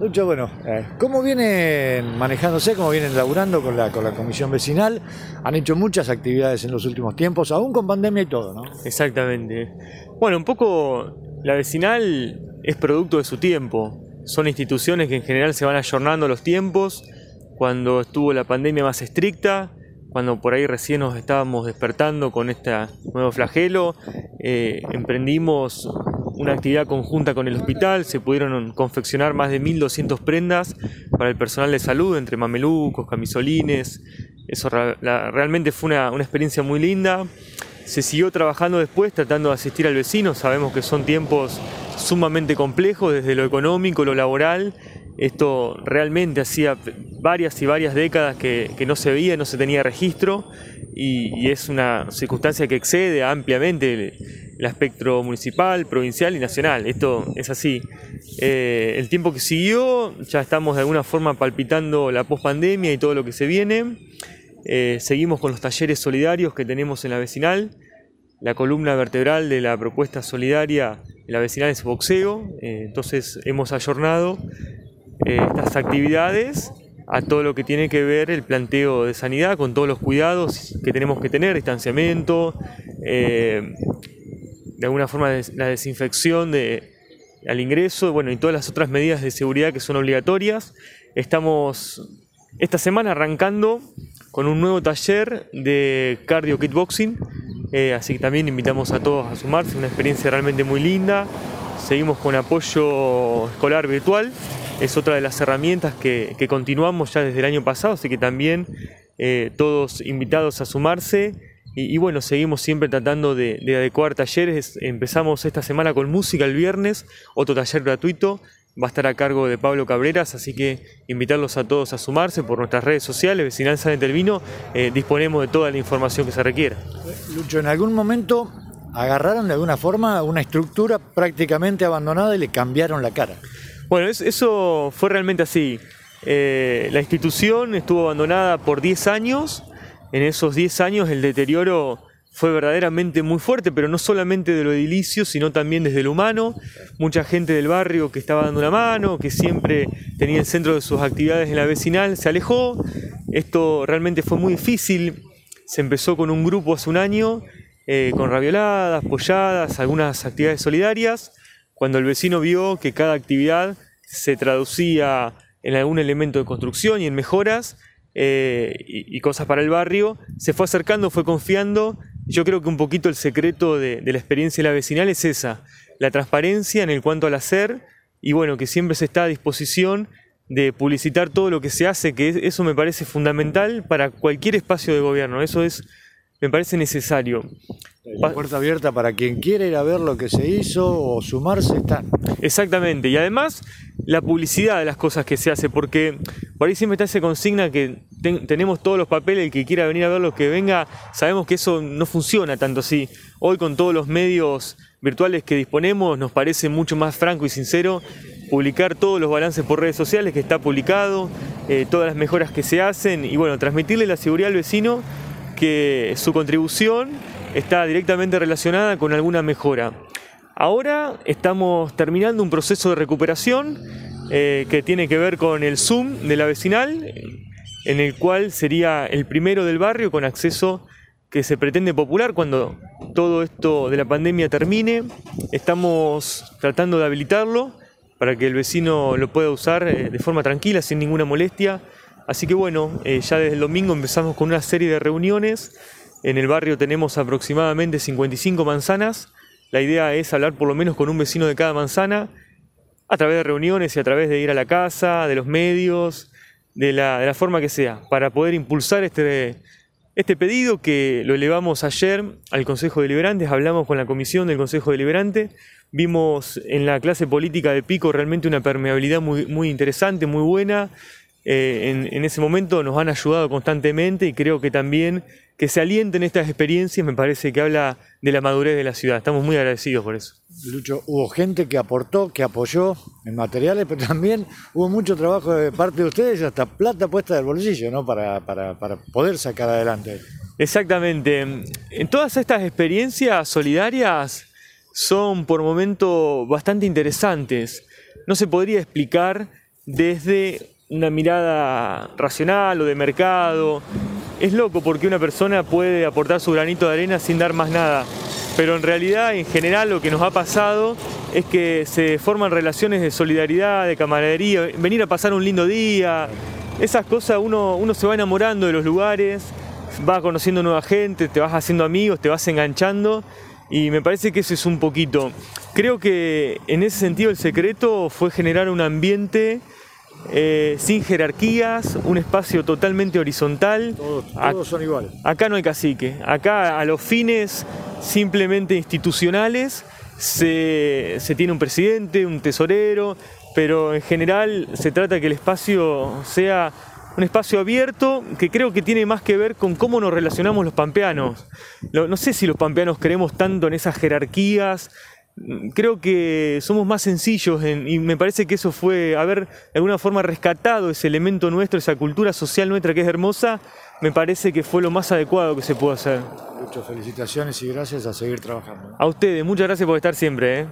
Lucho, bueno, eh, ¿cómo vienen manejándose, cómo vienen laburando con la, con la comisión vecinal? Han hecho muchas actividades en los últimos tiempos, aún con pandemia y todo, ¿no? Exactamente. Bueno, un poco la vecinal es producto de su tiempo. Son instituciones que en general se van ayornando los tiempos. Cuando estuvo la pandemia más estricta, cuando por ahí recién nos estábamos despertando con este nuevo flagelo, eh, emprendimos una actividad conjunta con el hospital, se pudieron confeccionar más de 1.200 prendas para el personal de salud, entre mamelucos, camisolines. Eso realmente fue una, una experiencia muy linda. Se siguió trabajando después tratando de asistir al vecino, sabemos que son tiempos sumamente complejos desde lo económico, lo laboral. Esto realmente hacía varias y varias décadas que, no se veía, no se tenía registro y, es una circunstancia que excede ampliamente el, espectro municipal, provincial y nacional. Esto es así. Eh, el tiempo que siguió, ya estamos de alguna forma palpitando la pospandemia y todo lo que se viene. Eh, seguimos con los talleres solidarios que tenemos en la vecinal. La columna vertebral de la propuesta solidaria en la vecinal es boxeo. Eh, entonces hemos ayornado estas actividades a todo lo que tiene que ver el planteo de sanidad, con todos los cuidados que tenemos que tener, distanciamiento, de alguna forma la desinfección de, al ingreso, bueno, y todas las otras medidas de seguridad que son obligatorias. Estamos esta semana arrancando con un nuevo taller de cardio kickboxing, eh, así que también invitamos a todos a sumarse, una experiencia realmente muy linda. Seguimos con apoyo escolar virtual es otra de las herramientas que, continuamos ya desde el año pasado, así que también eh, todos invitados a sumarse. Y, bueno, seguimos siempre tratando de, adecuar talleres. Empezamos esta semana con música el viernes, otro taller gratuito. Va a estar a cargo de Pablo Cabreras, así que invitarlos a todos a sumarse por nuestras redes sociales, Vecinal San Vino, eh, disponemos de toda la información que se requiera. Lucho, en algún momento agarraron de alguna forma una estructura prácticamente abandonada y le cambiaron la cara. Bueno, eso fue realmente así. Eh, la institución estuvo abandonada por 10 años. En esos 10 años el deterioro fue verdaderamente muy fuerte, pero no solamente de lo edilicio, sino también desde lo humano. Mucha gente del barrio que estaba dando una mano, que siempre tenía el centro de sus actividades en la vecinal, se alejó. Esto realmente fue muy difícil. Se empezó con un grupo hace un año, eh, con ravioladas, polladas, algunas actividades solidarias. Cuando el vecino vio que cada actividad se traducía en algún elemento de construcción y en mejoras eh, y, cosas para el barrio, se fue acercando, fue confiando. Yo creo que un poquito el secreto de, la experiencia de la vecinal es esa, la transparencia en el cuanto al hacer y bueno, que siempre se está a disposición de publicitar todo lo que se hace, que eso me parece fundamental para cualquier espacio de gobierno. Eso es me parece necesario. La puerta abierta para quien quiera ir a ver lo que se hizo o sumarse está. Exactamente. Y además la publicidad de las cosas que se hace, porque por ahí siempre está esa consigna que tenemos todos los papeles, el que quiera venir a ver lo que venga, sabemos que eso no funciona tanto así. Hoy con todos los medios virtuales que disponemos nos parece mucho más franco y sincero publicar todos los balances por redes sociales que está publicado, eh, todas las mejoras que se hacen y bueno, transmitirle la seguridad al vecino que su contribución está directamente relacionada con alguna mejora. Ahora estamos terminando un proceso de recuperación eh, que tiene que ver con el Zoom de la vecinal, en el cual sería el primero del barrio con acceso que se pretende popular cuando todo esto de la pandemia termine. Estamos tratando de habilitarlo para que el vecino lo pueda usar eh, de forma tranquila, sin ninguna molestia. Así que bueno, eh, ya desde el domingo empezamos con una serie de reuniones. En el barrio tenemos aproximadamente 55 manzanas. La idea es hablar por lo menos con un vecino de cada manzana a través de reuniones y a través de ir a la casa, de los medios, de la, forma que sea, para poder impulsar este, este pedido que lo elevamos ayer al Consejo Deliberante, hablamos con la comisión del Consejo Deliberante, vimos en la clase política de Pico realmente una permeabilidad muy, muy interesante, muy buena, eh, en, ese momento nos han ayudado constantemente y creo que también que se alienten estas experiencias me parece que habla de la madurez de la ciudad. Estamos muy agradecidos por eso. Lucho, hubo gente que aportó, que apoyó en materiales, pero también hubo mucho trabajo de parte de ustedes, hasta plata puesta del bolsillo, ¿no? Para, para, para poder sacar adelante. Exactamente. En todas estas experiencias solidarias son por momento bastante interesantes. No se podría explicar desde una mirada racional o de mercado. Es loco porque una persona puede aportar su granito de arena sin dar más nada, pero en realidad en general lo que nos ha pasado es que se forman relaciones de solidaridad, de camaradería, venir a pasar un lindo día, esas cosas uno, uno se va enamorando de los lugares, va conociendo nueva gente, te vas haciendo amigos, te vas enganchando. Y me parece que eso es un poquito. Creo que en ese sentido el secreto fue generar un ambiente eh, sin jerarquías, un espacio totalmente horizontal. Todos, son iguales. Acá no hay cacique, acá a los fines simplemente institucionales se, se tiene un presidente, un tesorero, pero en general se trata que el espacio sea un espacio abierto que creo que tiene más que ver con cómo nos relacionamos los pampeanos. No sé si los pampeanos creemos tanto en esas jerarquías, creo que somos más sencillos y me parece que eso fue haber de alguna forma rescatado ese elemento nuestro, esa cultura social nuestra que es hermosa, me parece que fue lo más adecuado que se pudo hacer. Muchas felicitaciones y gracias a seguir trabajando. A ustedes, muchas gracias por estar siempre. ¿eh?